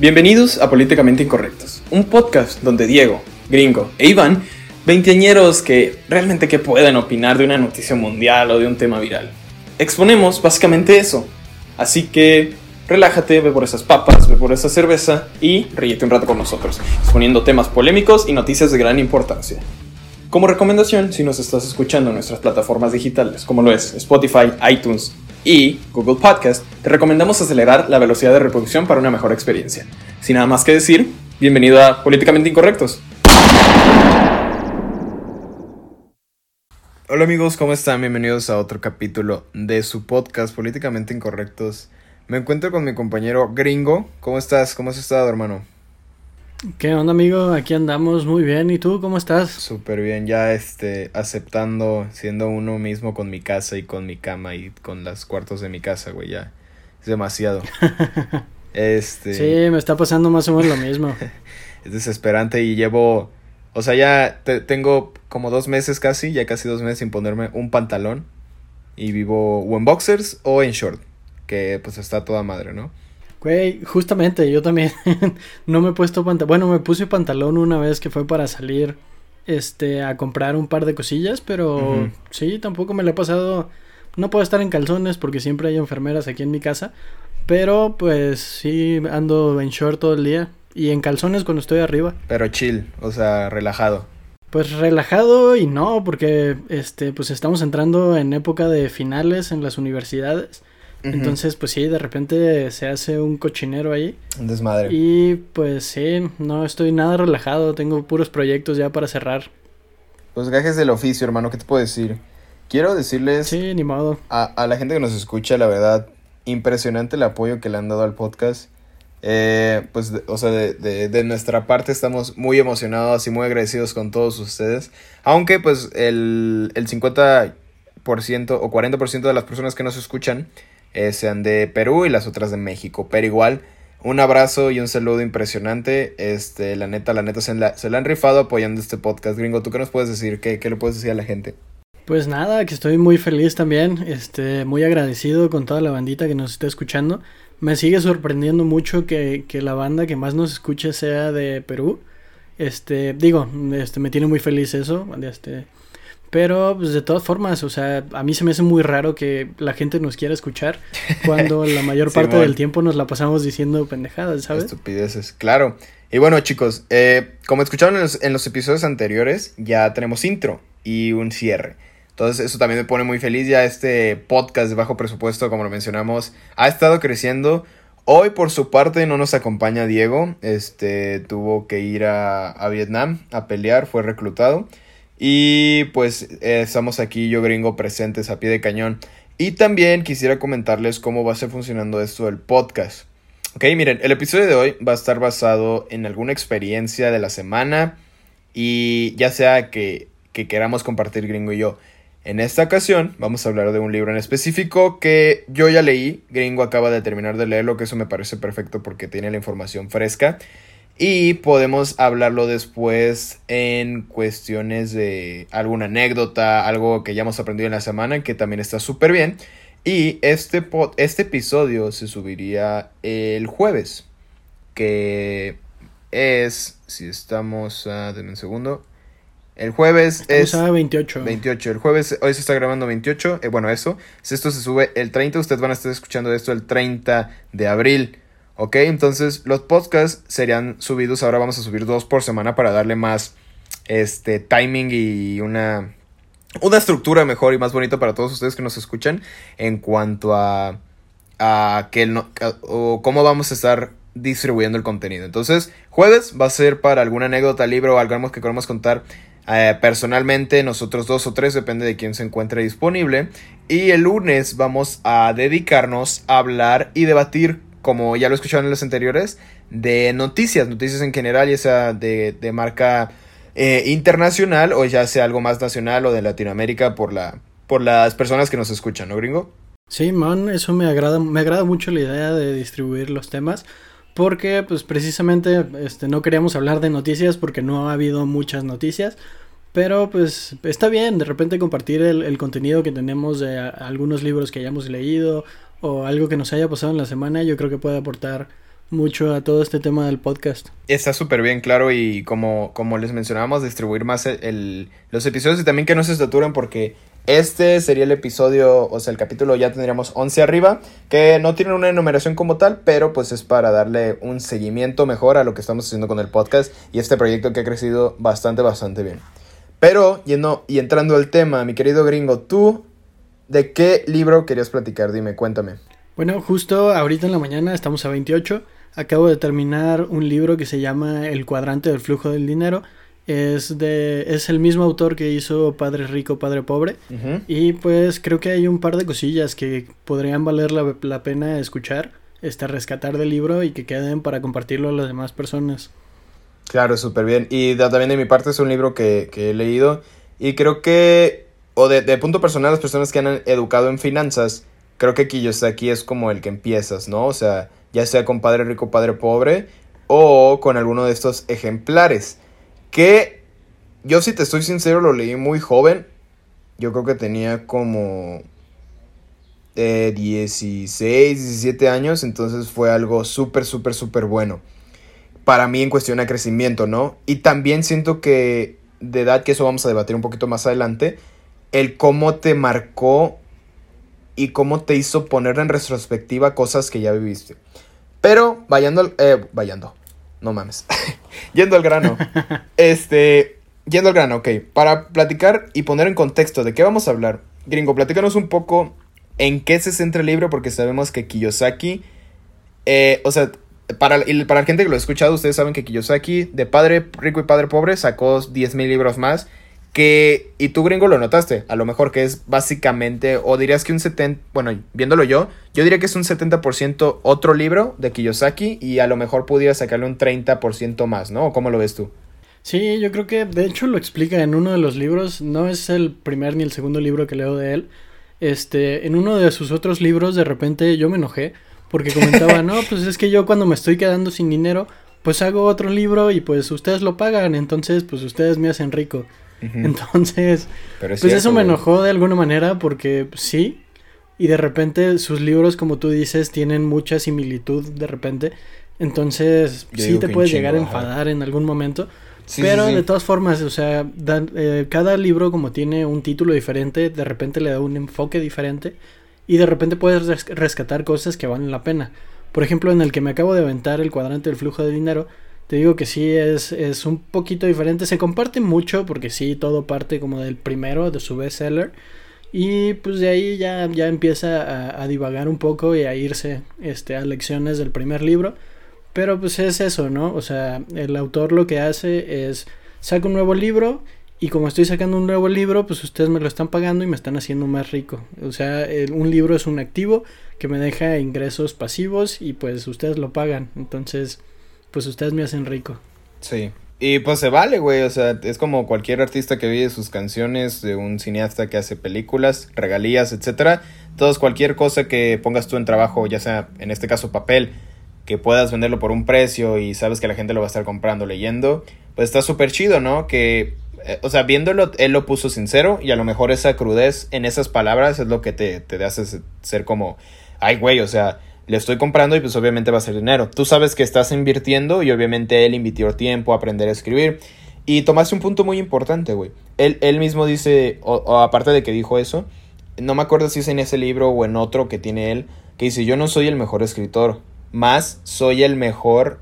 Bienvenidos a Políticamente Incorrectos, un podcast donde Diego, Gringo e Iván, veinteañeros que realmente que pueden opinar de una noticia mundial o de un tema viral. Exponemos básicamente eso, así que relájate, ve por esas papas, ve por esa cerveza y ríete un rato con nosotros, exponiendo temas polémicos y noticias de gran importancia. Como recomendación, si nos estás escuchando en nuestras plataformas digitales, como lo es Spotify, iTunes y Google Podcast, te recomendamos acelerar la velocidad de reproducción para una mejor experiencia. Sin nada más que decir, bienvenido a Políticamente Incorrectos. Hola amigos, ¿cómo están? Bienvenidos a otro capítulo de su podcast Políticamente Incorrectos. Me encuentro con mi compañero Gringo. ¿Cómo estás? ¿Cómo has estado, hermano? ¿Qué onda, amigo? Aquí andamos muy bien. ¿Y tú cómo estás? Súper bien, ya este, aceptando, siendo uno mismo con mi casa y con mi cama y con los cuartos de mi casa, güey, ya. Es demasiado. este. Sí, me está pasando más o menos lo mismo. es desesperante y llevo, o sea, ya tengo como dos meses casi, ya casi dos meses sin ponerme un pantalón y vivo o en boxers o en short, que pues está toda madre, ¿no? Güey, justamente yo también no me he puesto pantalón. Bueno, me puse pantalón una vez que fue para salir este a comprar un par de cosillas, pero sí, tampoco me lo he pasado. No puedo estar en calzones porque siempre hay enfermeras aquí en mi casa, pero pues sí ando en short todo el día y en calzones cuando estoy arriba. Pero chill, o sea, relajado. Pues relajado y no, porque este pues estamos entrando en época de finales en las universidades. Entonces, pues sí, de repente se hace un cochinero ahí. Un desmadre. Y pues sí, no estoy nada relajado, tengo puros proyectos ya para cerrar. Pues gajes del oficio, hermano, ¿qué te puedo decir? Quiero decirles... Sí, ni modo. A, a la gente que nos escucha, la verdad, impresionante el apoyo que le han dado al podcast. Eh, pues, o sea, de, de, de, nuestra parte estamos muy emocionados y muy agradecidos con todos ustedes. Aunque, pues, el, el 50% o 40% de las personas que nos escuchan eh, sean de Perú y las otras de México. Pero igual, un abrazo y un saludo impresionante. Este, la neta, la neta, se la, se han rifado apoyando este podcast, gringo. ¿Tú qué nos puedes decir? ¿Qué, ¿Qué le puedes decir a la gente? Pues nada, que estoy muy feliz también, este, muy agradecido con toda la bandita que nos está escuchando. Me sigue sorprendiendo mucho que, que la banda que más nos escuche sea de Perú. Este, digo, este, me tiene muy feliz eso. Este, pero, pues, de todas formas, o sea, a mí se me hace muy raro que la gente nos quiera escuchar cuando la mayor parte del tiempo nos la pasamos diciendo pendejadas, ¿sabes? Estupideces, claro. Y bueno, chicos, eh, como escucharon en los, en los, episodios anteriores, ya tenemos intro y un cierre. Entonces, eso también me pone muy feliz. Ya este podcast de bajo presupuesto, como lo mencionamos, ha estado creciendo. Hoy, por su parte, no nos acompaña Diego. Este tuvo que ir a, a Vietnam a pelear, fue reclutado. Y pues eh, estamos aquí, yo gringo, presentes a pie de cañón. Y también quisiera comentarles cómo va a ser funcionando esto del podcast. Ok, miren, el episodio de hoy va a estar basado en alguna experiencia de la semana y ya sea que, que queramos compartir gringo y yo. En esta ocasión vamos a hablar de un libro en específico que yo ya leí, gringo acaba de terminar de leerlo, que eso me parece perfecto porque tiene la información fresca. Y podemos hablarlo después en cuestiones de alguna anécdota, algo que ya hemos aprendido en la semana, que también está súper bien. Y este, este episodio se subiría el jueves, que es, si estamos, a, denme un segundo, el jueves es... A 28. 28. El jueves, hoy se está grabando 28. Eh, bueno, eso. Si esto se sube el 30, ustedes van a estar escuchando esto el 30 de abril. ¿Ok? Entonces los podcasts serían subidos, ahora vamos a subir dos por semana para darle más este, timing y una, una estructura mejor y más bonita para todos ustedes que nos escuchan en cuanto a, a, que no, o cómo vamos a estar distribuyendo el contenido. Entonces, jueves va a ser para alguna anécdota, libro o algo que queramos contar eh, personalmente, nosotros dos o tres, depende de quién se encuentre disponible. Y el lunes vamos a dedicarnos a hablar y debatir como ya lo escucharon en los anteriores, de noticias, noticias en general, ya sea de, de marca eh, internacional o ya sea algo más nacional o de Latinoamérica por, la, por las personas que nos escuchan, ¿no, gringo? Sí, man, eso me agrada, me agrada mucho la idea de distribuir los temas. Porque, pues, precisamente, este, no queríamos hablar de noticias porque no ha habido muchas noticias. Pero, pues, está bien de repente compartir el, el contenido que tenemos de algunos libros que hayamos leído o algo que nos haya pasado en la semana, yo creo que puede aportar mucho a todo este tema del podcast. Está súper bien, claro, y como, como les mencionábamos, distribuir más el, los episodios y también que no se saturen porque este sería el episodio, o sea, el capítulo ya tendríamos 11 arriba, que no tiene una enumeración como tal, pero pues es para darle un seguimiento mejor a lo que estamos haciendo con el podcast y este proyecto que ha crecido bastante, bastante bien. Pero, yendo y entrando al tema, mi querido gringo, ¿tú de qué libro querías platicar? Dime, cuéntame. Bueno, justo ahorita en la mañana estamos a 28. Acabo de terminar un libro que se llama El cuadrante del flujo del dinero es de es el mismo autor que hizo Padre Rico, Padre Pobre. Y pues creo que hay un par de cosillas que podrían valer la, pena escuchar, este, rescatar del libro y que queden para compartirlo a las demás personas. Claro, súper bien. Y también de mi parte es un libro que, he leído y creo que, o de, punto personal, las personas que han educado en finanzas, creo que aquí es como el que empiezas, ¿no? O sea, ya sea con Padre Rico, Padre Pobre o con alguno de estos ejemplares. Que yo si te estoy sincero lo leí muy joven. Yo creo que tenía como eh, 16, 17 años. Entonces fue algo súper, súper, súper bueno. Para mí en cuestión de crecimiento, ¿no? Y también siento que de edad, que eso vamos a debatir un poquito más adelante, el cómo te marcó y cómo te hizo poner en retrospectiva cosas que ya viviste. Pero, vayando, eh, vayando, no mames. yendo al grano. Este, yendo al grano, ok. Para platicar y poner en contexto de qué vamos a hablar. Gringo, platícanos un poco en qué se centra el libro, porque sabemos que Kiyosaki, eh, o sea, para, para la gente que lo ha escuchado, ustedes saben que Kiyosaki, de padre rico y padre pobre, sacó 10.000 libros más que, y tú gringo lo notaste, a lo mejor que es básicamente, o dirías que un 70, bueno, viéndolo yo, yo diría que es un 70% otro libro de Kiyosaki y a lo mejor pudiera sacarle un 30% más, ¿no? cómo lo ves tú? Sí, yo creo que de hecho lo explica en uno de los libros, no es el primer ni el segundo libro que leo de él. Este, en uno de sus otros libros de repente yo me enojé porque comentaba, "No, pues es que yo cuando me estoy quedando sin dinero, pues hago otro libro y pues ustedes lo pagan, entonces pues ustedes me hacen rico." Entonces, pues eso me enojó de alguna manera porque sí, y de repente sus libros, como tú dices, tienen mucha similitud de repente. Entonces, sí te puedes llegar a enfadar en algún momento. pero de todas formas, o sea, eh, cada libro como tiene un título diferente, de repente le da un enfoque diferente y de repente puedes rescatar cosas que valen la pena. Por ejemplo, en el que me acabo de aventar, el cuadrante del flujo de dinero, te digo que sí es, es un poquito diferente. Se comparte mucho porque sí, todo parte como del primero, de su bestseller. Y pues de ahí ya, ya empieza a, divagar un poco y a irse este, a lecciones del primer libro. Pero pues es eso, ¿no? O sea, el autor lo que hace es saca un nuevo libro y como estoy sacando un nuevo libro, pues ustedes me lo están pagando y me están haciendo más rico. O sea, un libro es un activo que me deja ingresos pasivos y pues ustedes lo pagan. Entonces, pues ustedes me hacen rico. Sí. Y pues se vale, güey, o sea, es como cualquier artista que vive sus canciones, de un cineasta que hace películas, regalías, etcétera. Todos cualquier cosa que pongas tú en trabajo, ya sea en este caso papel, que puedas venderlo por un precio y sabes que la gente lo va a estar comprando, leyendo, pues está súper chido, ¿no? Que, eh, o sea, viéndolo, él lo puso sincero y a lo mejor esa crudez en esas palabras es lo que te, te hace ser como, ay, güey, o sea, le estoy comprando y pues obviamente va a ser dinero. Tú sabes que estás invirtiendo y obviamente él invirtió tiempo a aprender a escribir. Y tomaste un punto muy importante, güey. Él, él mismo dice, o, aparte de que dijo eso, no me acuerdo si es en ese libro o en otro que tiene él, que dice, yo no soy el mejor escritor, más soy el mejor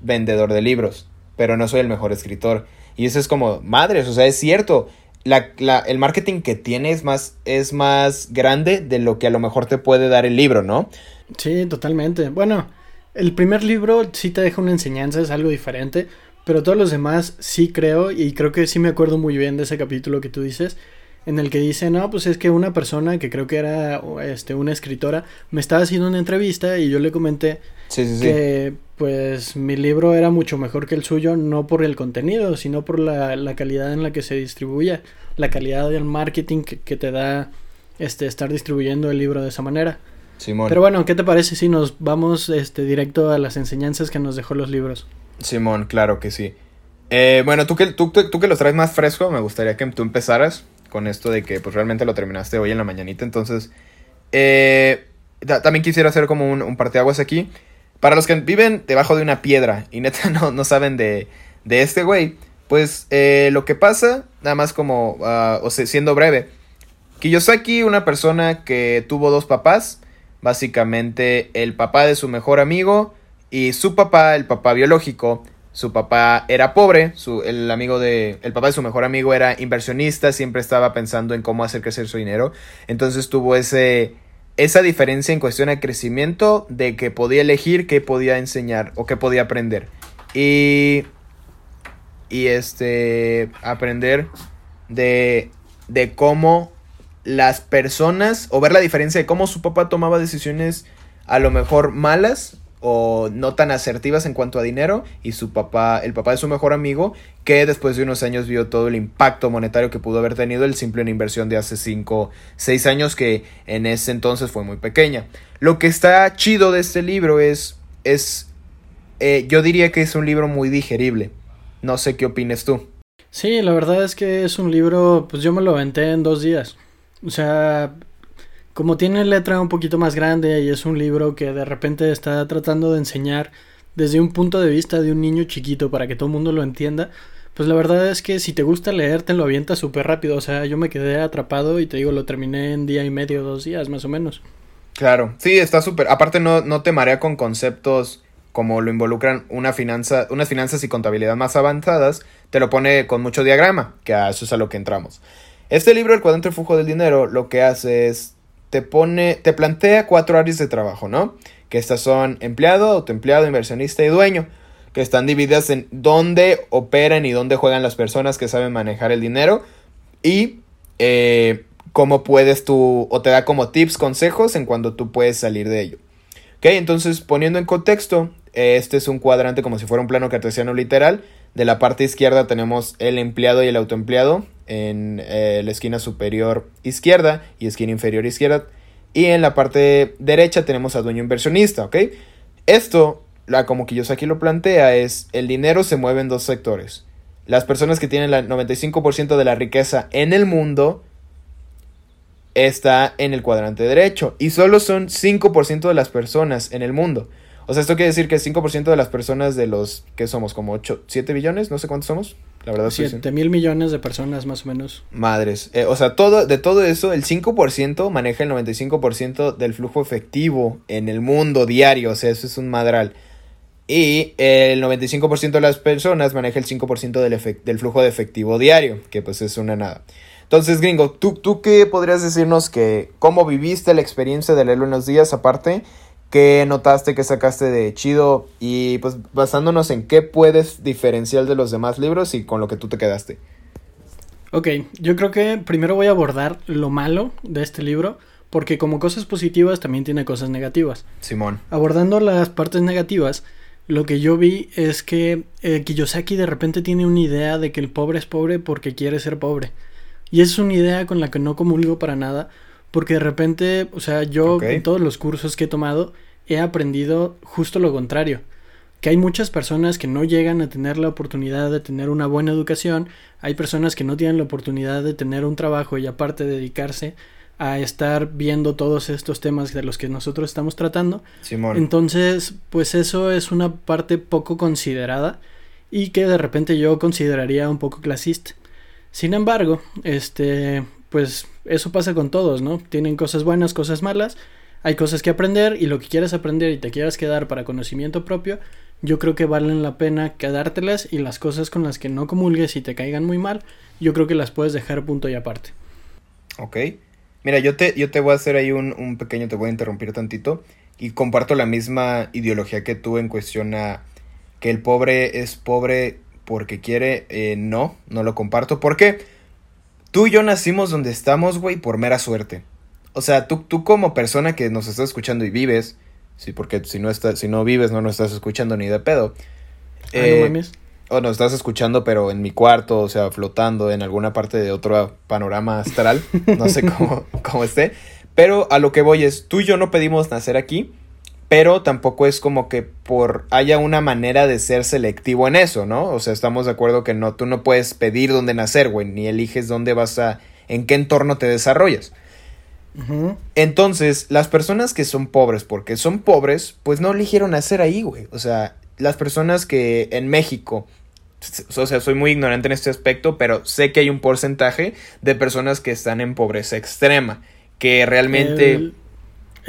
vendedor de libros, pero no soy el mejor escritor. Y eso es como, madres, o sea, es cierto. La, la, el marketing que tiene es más, es más grande de lo que a lo mejor te puede dar el libro, ¿no? Sí, totalmente. Bueno, el primer libro sí te deja una enseñanza, es algo diferente, pero todos los demás sí creo, y creo que sí me acuerdo muy bien de ese capítulo que tú dices, en el que dice, no, pues es que una persona que creo que era este, una escritora me estaba haciendo una entrevista y yo le comenté que pues mi libro era mucho mejor que el suyo, no por el contenido, sino por la, la calidad en la que se distribuía, la calidad del marketing que, que te da este, estar distribuyendo el libro de esa manera. Pero bueno, ¿qué te parece si nos vamos este, directo a las enseñanzas que nos dejó los libros? Simón, claro que sí. Eh, bueno, tú que, tú, tú, que los traes más fresco, me gustaría que tú empezaras con esto de que pues realmente lo terminaste hoy en la mañanita. Entonces, eh, también quisiera hacer como un, parteaguas aquí. para los que viven debajo de una piedra y neta no, no saben de, de este güey, pues eh, lo que pasa, nada más como, uh, o sea, siendo breve, Kiyosaki, una persona que tuvo dos papás, básicamente el papá de su mejor amigo y su papá, el papá biológico, su papá era pobre, su, el amigo de, el papá de su mejor amigo era inversionista, siempre estaba pensando en cómo hacer crecer su dinero, entonces tuvo ese, esa diferencia en cuestión de crecimiento de que podía elegir qué podía enseñar o qué podía aprender. Y, y este, aprender de, de cómo las personas, o ver la diferencia de cómo su papá tomaba decisiones a lo mejor malas o no tan asertivas en cuanto a dinero y su papá, el papá de su mejor amigo, que después de unos años vio todo el impacto monetario que pudo haber tenido el simple en inversión de hace 5, 6 años que en ese entonces fue muy pequeña. Lo que está chido de este libro es, es eh, yo diría que es un libro muy digerible. No sé qué opines tú. Sí, la verdad es que es un libro, pues yo me lo aventé en dos días. O sea, como tiene letra un poquito más grande y es un libro que de repente está tratando de enseñar desde un punto de vista de un niño chiquito para que todo el mundo lo entienda, pues la verdad es que si te gusta leer te lo avientas súper rápido. O sea, yo me quedé atrapado y te digo, lo terminé en día y medio, dos días más o menos. Claro, sí, está súper. Aparte no, no te marea con conceptos como lo involucran una finanza, unas finanzas y contabilidad más avanzadas, te lo pone con mucho diagrama, que a eso es a lo que entramos. Este libro, El cuadrante flujo del dinero, lo que hace es te pone, te plantea cuatro áreas de trabajo, ¿no? Que estas son empleado, autoempleado, inversionista y dueño, que están divididas en dónde operan y dónde juegan las personas que saben manejar el dinero y eh, cómo puedes tú, o te da como tips, consejos en cuando tú puedes salir de ello. Ok, entonces poniendo en contexto, este es un cuadrante como si fuera un plano cartesiano literal. De la parte izquierda tenemos el empleado y el autoempleado en eh, la esquina superior izquierda y esquina inferior izquierda. Y en la parte derecha tenemos a dueño inversionista, ¿ok? Esto, la, como aquí lo plantea, es el dinero se mueve en dos sectores. Las personas que tienen el 95% de la riqueza en el mundo está en el cuadrante derecho. Y solo son 5% de las personas en el mundo. O sea, esto quiere decir que 5% de las personas de los que somos como 8, 7 billones, no sé cuántos somos. La verdad 7 mil millones de personas más o menos. Madres. Eh, o sea, todo, de todo eso, el 5% maneja el 95% del flujo efectivo en el mundo diario. O sea, eso es un madral. Y el 95% de las personas maneja el 5% del, del flujo de efectivo diario, que pues es una nada. Entonces, gringo, ¿tú, ¿tú qué podrías decirnos que cómo viviste la experiencia de leerlo unos días aparte? ¿Qué notaste que sacaste de chido? Y pues basándonos en qué puedes diferenciar de los demás libros y con lo que tú te quedaste. Ok, yo creo que primero voy a abordar lo malo de este libro, porque como cosas positivas también tiene cosas negativas. Simón. Abordando las partes negativas, lo que yo vi es que eh, Kiyosaki de repente tiene una idea de que el pobre es pobre porque quiere ser pobre. Y es una idea con la que no comulgo para nada, porque de repente, o sea, yo en todos los cursos que he tomado he aprendido justo lo contrario. Que hay muchas personas que no llegan a tener la oportunidad de tener una buena educación, hay personas que no tienen la oportunidad de tener un trabajo y aparte dedicarse a estar viendo todos estos temas de los que nosotros estamos tratando. Simón. Entonces, pues eso es una parte poco considerada y que de repente yo consideraría un poco clasista. Sin embargo, este, pues eso pasa con todos, ¿no? Tienen cosas buenas, cosas malas, hay cosas que aprender y lo que quieras aprender y te quieras quedar para conocimiento propio, yo creo que valen la pena quedártelas y las cosas con las que no comulgues y te caigan muy mal, yo creo que las puedes dejar punto y aparte. Ok. Mira, yo te, yo te voy a hacer ahí un, un pequeño, te voy a interrumpir tantito y comparto la misma ideología que tú en cuestión a que el pobre es pobre porque quiere, eh, no, no lo comparto. ¿Por qué? Tú y yo nacimos donde estamos, güey, por mera suerte. O sea, tú, tú como persona que nos estás escuchando y vives, sí, porque si no, estás, si no vives no nos estás escuchando ni de pedo. Ah, eh, o nos estás escuchando, pero en mi cuarto, o sea, flotando en alguna parte de otro panorama astral. no sé cómo, cómo esté. Pero a lo que voy es, tú y yo no pedimos nacer aquí pero tampoco es como que por haya una manera de ser selectivo en eso, ¿no? O sea, estamos de acuerdo que no, tú no puedes pedir dónde nacer, güey, ni eliges dónde vas a, en qué entorno te desarrollas. Entonces, las personas que son pobres porque son pobres, pues no eligieron nacer ahí, güey. O sea, las personas que en México, o sea, soy muy ignorante en este aspecto, pero sé que hay un porcentaje de personas que están en pobreza extrema, que realmente...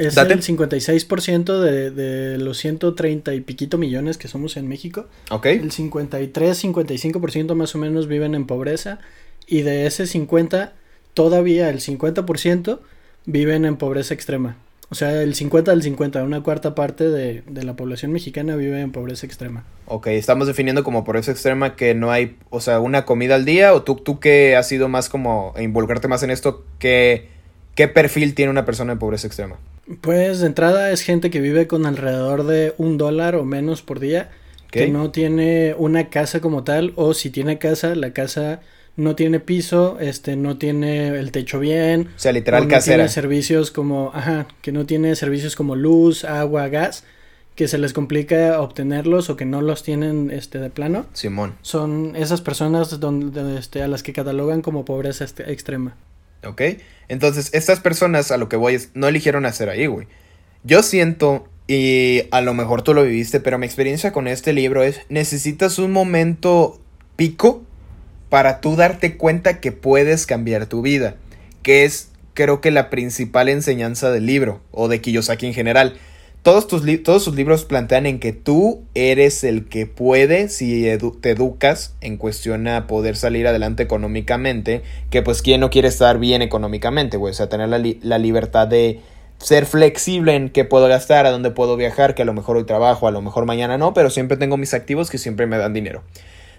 es el 56% de, de los 130 y piquito millones que somos en México. Ok. El 53, 55% más o menos viven en pobreza. Y de ese 50, todavía el 50% viven en pobreza extrema. O sea, el 50 del 50, una cuarta parte de, la población mexicana vive en pobreza extrema. Ok, estamos definiendo como pobreza extrema que no hay, o sea, una comida al día, o tú, tú que has sido más como involucrarte más en esto, ¿qué, ¿qué perfil tiene una persona en pobreza extrema? Pues de entrada es gente que vive con alrededor de un dólar o menos por día, que no tiene una casa como tal, o si tiene casa, la casa no tiene piso, este, no tiene el techo bien. O sea, literal no casera. tiene servicios como, ajá, que no tiene servicios como luz, agua, gas, que se les complica obtenerlos o que no los tienen, este, de plano. Simón. Son esas personas donde, este, a las que catalogan como pobreza este, extrema. Ok. Entonces, estas personas a lo que voy es, no eligieron hacer ahí, güey. Yo siento, y a lo mejor tú lo viviste, pero mi experiencia con este libro es, necesitas un momento pico para tú darte cuenta que puedes cambiar tu vida, que es creo que la principal enseñanza del libro o de Kiyosaki en general. Todos, tus todos libros plantean en que tú eres el que puede si te educas en cuestión a poder salir adelante económicamente, que pues quién no quiere estar bien económicamente, güey, o sea, tener la, la libertad de ser flexible en qué puedo gastar, a dónde puedo viajar, que a lo mejor hoy trabajo, a lo mejor mañana no, pero siempre tengo mis activos que siempre me dan dinero.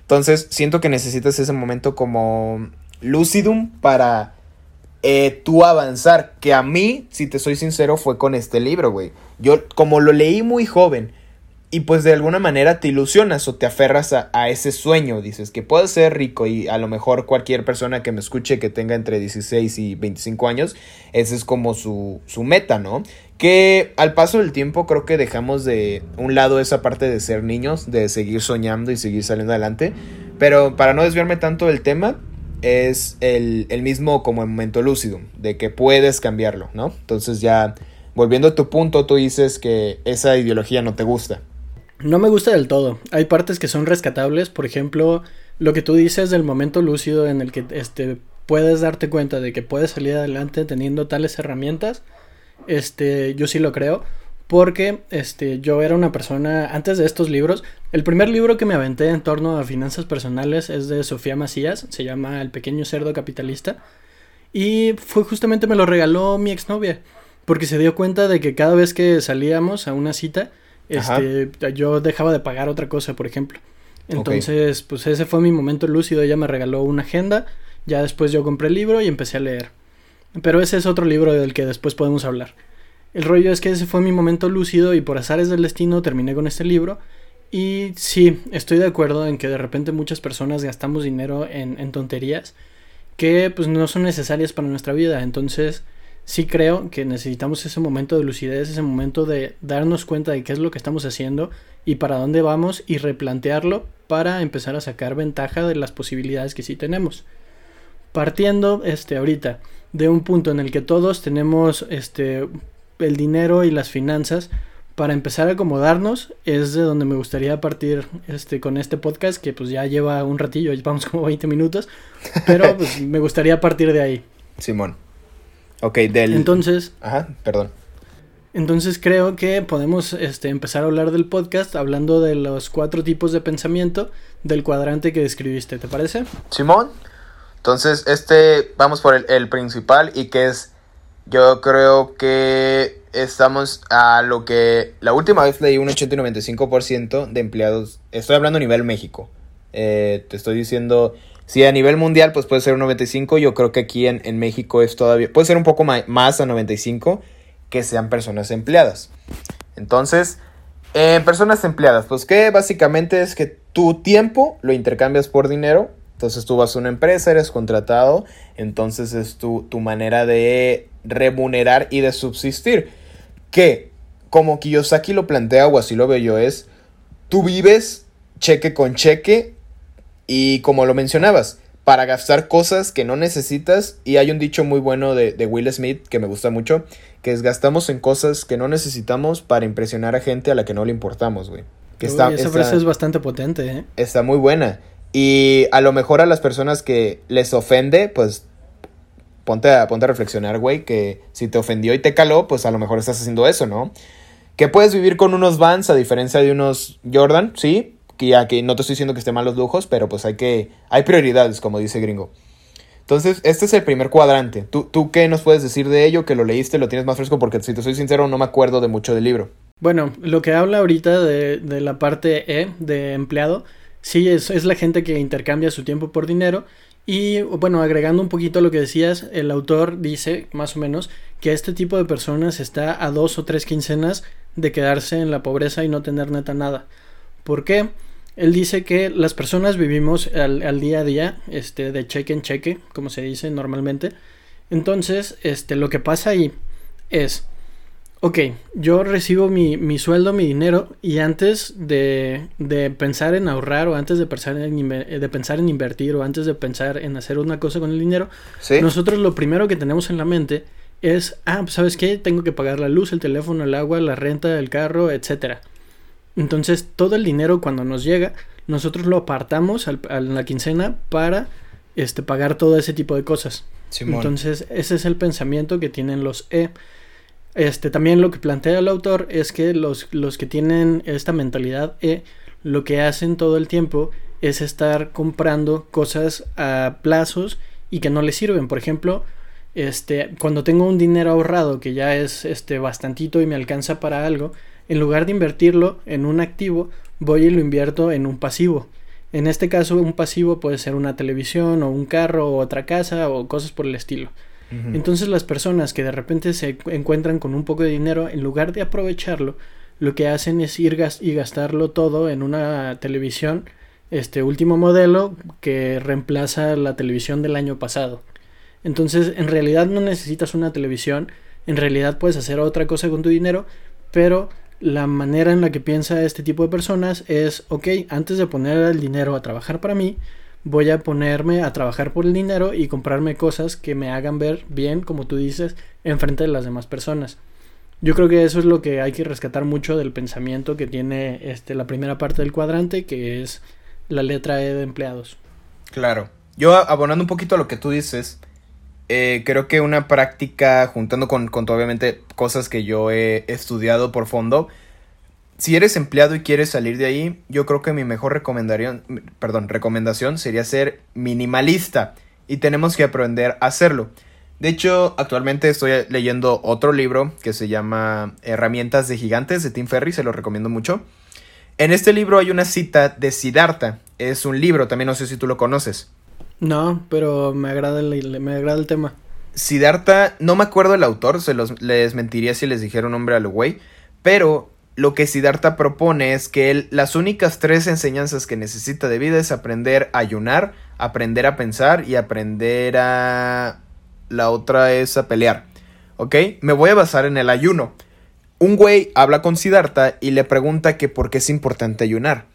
Entonces, siento que necesitas ese momento como lucidum para eh, tú avanzar. Que a mí, si te soy sincero, fue con este libro, güey. Yo, como lo leí muy joven, y pues de alguna manera te ilusionas o te aferras a, ese sueño. Dices que puedes ser rico y a lo mejor cualquier persona que me escuche que tenga entre 16 y 25 años, ese es como su, su meta, ¿no? Que al paso del tiempo creo que dejamos de un lado esa parte de ser niños, de seguir soñando y seguir saliendo adelante. Pero para no desviarme tanto del tema, es el, mismo como momento lúcido, de que puedes cambiarlo, ¿no? Entonces ya, volviendo a tu punto, tú dices que esa ideología no te gusta. No me gusta del todo. Hay partes que son rescatables, por ejemplo, lo que tú dices del momento lúcido en el que este, puedes darte cuenta de que puedes salir adelante teniendo tales herramientas este, yo sí lo creo. Porque este, yo era una persona, antes de estos libros, el primer libro que me aventé en torno a finanzas personales es de Sofía Macías, se llama El pequeño cerdo capitalista. Y fue justamente me lo regaló mi exnovia, porque se dio cuenta de que cada vez que salíamos a una cita, este, yo dejaba de pagar otra cosa, por ejemplo. Entonces, pues ese fue mi momento lúcido, ella me regaló una agenda, ya después yo compré el libro y empecé a leer. Pero ese es otro libro del que después podemos hablar. El rollo es que ese fue mi momento lúcido y por azares del destino terminé con este libro. Y sí, estoy de acuerdo en que de repente muchas personas gastamos dinero en, tonterías que pues no son necesarias para nuestra vida. Entonces sí creo que necesitamos ese momento de lucidez, ese momento de darnos cuenta de qué es lo que estamos haciendo y para dónde vamos y replantearlo para empezar a sacar ventaja de las posibilidades que sí tenemos. Partiendo este ahorita de un punto en el que todos tenemos este el dinero y las finanzas para empezar a acomodarnos es de donde me gustaría partir este con este podcast que pues ya lleva un ratillo, vamos como 20 minutos, pero pues me gustaría partir de ahí. Simón. Ok, del Entonces, ajá, perdón. Entonces creo que podemos este, empezar a hablar del podcast hablando de los cuatro tipos de pensamiento del cuadrante que describiste, ¿te parece? Simón, entonces, este, vamos por el, principal y que es, yo creo que estamos a lo que la última vez leí un 80 y 95% de empleados, estoy hablando a nivel México, eh, te estoy diciendo, si a nivel mundial pues puede ser un 95, yo creo que aquí en, México es todavía, puede ser un poco más a 95 que sean personas empleadas. Entonces, eh, personas empleadas, pues que básicamente es que tu tiempo lo intercambias por dinero entonces tú vas a una empresa, eres contratado, entonces es tu, tu manera de remunerar y de subsistir. Que, como Kiyosaki lo plantea o así lo veo yo, es, tú vives cheque con cheque y como lo mencionabas, para gastar cosas que no necesitas. Y hay un dicho muy bueno de, de, Will Smith que me gusta mucho, que es gastamos en cosas que no necesitamos para impresionar a gente a la que no le importamos, güey. Que Uy, esa frase es bastante potente, ¿eh? Está muy buena. Y a lo mejor a las personas que les ofende, pues ponte a, ponte a reflexionar, güey, que si te ofendió y te caló, pues a lo mejor estás haciendo eso, ¿no? Que puedes vivir con unos Vans a diferencia de unos Jordan, sí, que ya que no te estoy diciendo que estén mal los lujos, pero pues hay que, hay prioridades, como dice Gringo. Entonces, este es el primer cuadrante. ¿Tú, ¿Tú qué nos puedes decir de ello? Que lo leíste, lo tienes más fresco, porque si te soy sincero, no me acuerdo de mucho del libro. Bueno, lo que habla ahorita de, de la parte E de empleado, sí, es, es la gente que intercambia su tiempo por dinero. Y bueno, agregando un poquito a lo que decías, el autor dice, más o menos, que este tipo de personas está a dos o tres quincenas de quedarse en la pobreza y no tener neta nada. ¿Por qué? Él dice que las personas vivimos al, al, día a día, este, de cheque en cheque, como se dice normalmente. Entonces, este, lo que pasa ahí es, ok, yo recibo mi, mi sueldo, mi dinero, y antes de, de, pensar en ahorrar, o antes de pensar en, de pensar en invertir, o antes de pensar en hacer una cosa con el dinero, ¿Sí? nosotros lo primero que tenemos en la mente es, ah, pues, ¿sabes qué? Tengo que pagar la luz, el teléfono, el agua, la renta, el carro, etcétera. Entonces, todo el dinero cuando nos llega, nosotros lo apartamos al, a la quincena para este, pagar todo ese tipo de cosas. Simón. Entonces, ese es el pensamiento que tienen los E. Este, también lo que plantea el autor es que los, los que tienen esta mentalidad E, lo que hacen todo el tiempo es estar comprando cosas a plazos y que no les sirven. Por ejemplo, este, cuando tengo un dinero ahorrado que ya es este, bastantito y me alcanza para algo, en lugar de invertirlo en un activo, voy y lo invierto en un pasivo. En este caso, un pasivo puede ser una televisión o un carro o otra casa o cosas por el estilo. Entonces las personas que de repente se encuentran con un poco de dinero, en lugar de aprovecharlo, lo que hacen es ir y gastarlo todo en una televisión, este último modelo que reemplaza la televisión del año pasado. Entonces, en realidad no necesitas una televisión, en realidad puedes hacer otra cosa con tu dinero, pero la manera en la que piensa este tipo de personas es, ok, antes de poner el dinero a trabajar para mí, voy a ponerme a trabajar por el dinero y comprarme cosas que me hagan ver bien, como tú dices, enfrente de las demás personas. Yo creo que eso es lo que hay que rescatar mucho del pensamiento que tiene este, la primera parte del cuadrante, que es la letra E de empleados. Claro. Yo abonando un poquito a lo que tú dices, eh, creo que una práctica, juntando con, con obviamente cosas que yo he estudiado por fondo, si eres empleado y quieres salir de ahí, yo creo que mi mejor recomendación, perdón, recomendación sería ser minimalista y tenemos que aprender a hacerlo. De hecho, actualmente estoy leyendo otro libro que se llama Herramientas de Gigantes de Tim Ferry, se lo recomiendo mucho. En este libro hay una cita de Siddhartha, es un libro, también no sé si tú lo conoces. No, pero me agrada el, me agrada el tema. Siddhartha, no me acuerdo el autor, se los, les mentiría si les dijera un nombre a lo güey, pero lo que Siddhartha propone es que él, las únicas tres enseñanzas que necesita de vida es aprender a ayunar, aprender a pensar y aprender a... La otra es a pelear. ¿Ok? Me voy a basar en el ayuno. Un güey habla con Siddhartha y le pregunta que por qué es importante ayunar.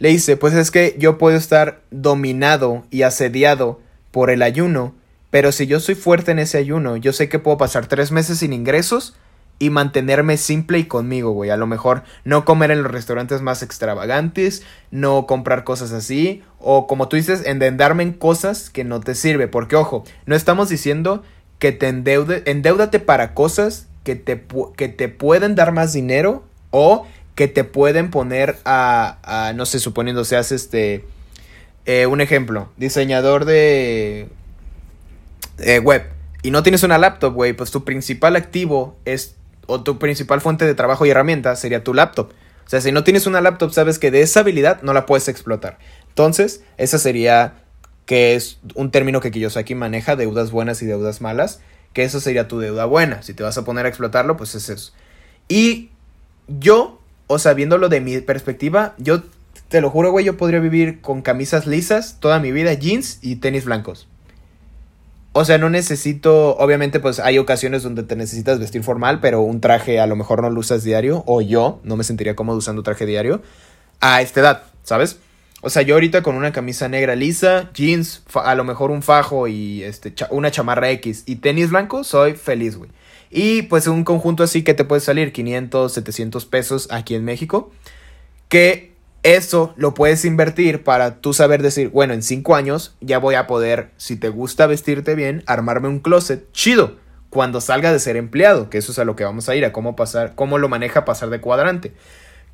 Le dice, pues es que yo puedo estar dominado y asediado por el ayuno, pero si yo soy fuerte en ese ayuno, yo sé que puedo pasar tres meses sin ingresos y mantenerme simple y conmigo, güey. A lo mejor no comer en los restaurantes más extravagantes, no comprar cosas así, o como tú dices, endeudarme en cosas que no te sirve. Porque, ojo, no estamos diciendo que te endeude, endeudate para cosas que te, que te pueden dar más dinero o que te pueden poner a, a no sé, suponiendo seas este, eh, un ejemplo, diseñador de eh, web y no tienes una laptop, güey, pues tu principal activo es, o tu principal fuente de trabajo y herramienta sería tu laptop. O sea, si no tienes una laptop, sabes que de esa habilidad no la puedes explotar. Entonces, esa sería, que es un término que Kiyosaki maneja, deudas buenas y deudas malas, que eso sería tu deuda buena. Si te vas a poner a explotarlo, pues es eso. Y yo o sea, viéndolo de mi perspectiva, yo te lo juro, güey, yo podría vivir con camisas lisas toda mi vida, jeans y tenis blancos. O sea, no necesito, obviamente pues hay ocasiones donde te necesitas vestir formal, pero un traje a lo mejor no lo usas diario, o yo no me sentiría cómodo usando traje diario a esta edad, ¿sabes? O sea, yo ahorita con una camisa negra lisa, jeans, a lo mejor un fajo y este, una chamarra X y tenis blanco, soy feliz, güey. Y pues un conjunto así que te puede salir 500, 700 pesos aquí en México. Que eso lo puedes invertir para tú saber decir, bueno, en 5 años ya voy a poder, si te gusta vestirte bien, armarme un closet chido cuando salga de ser empleado, que eso es a lo que vamos a ir, a cómo pasar, cómo lo maneja pasar de cuadrante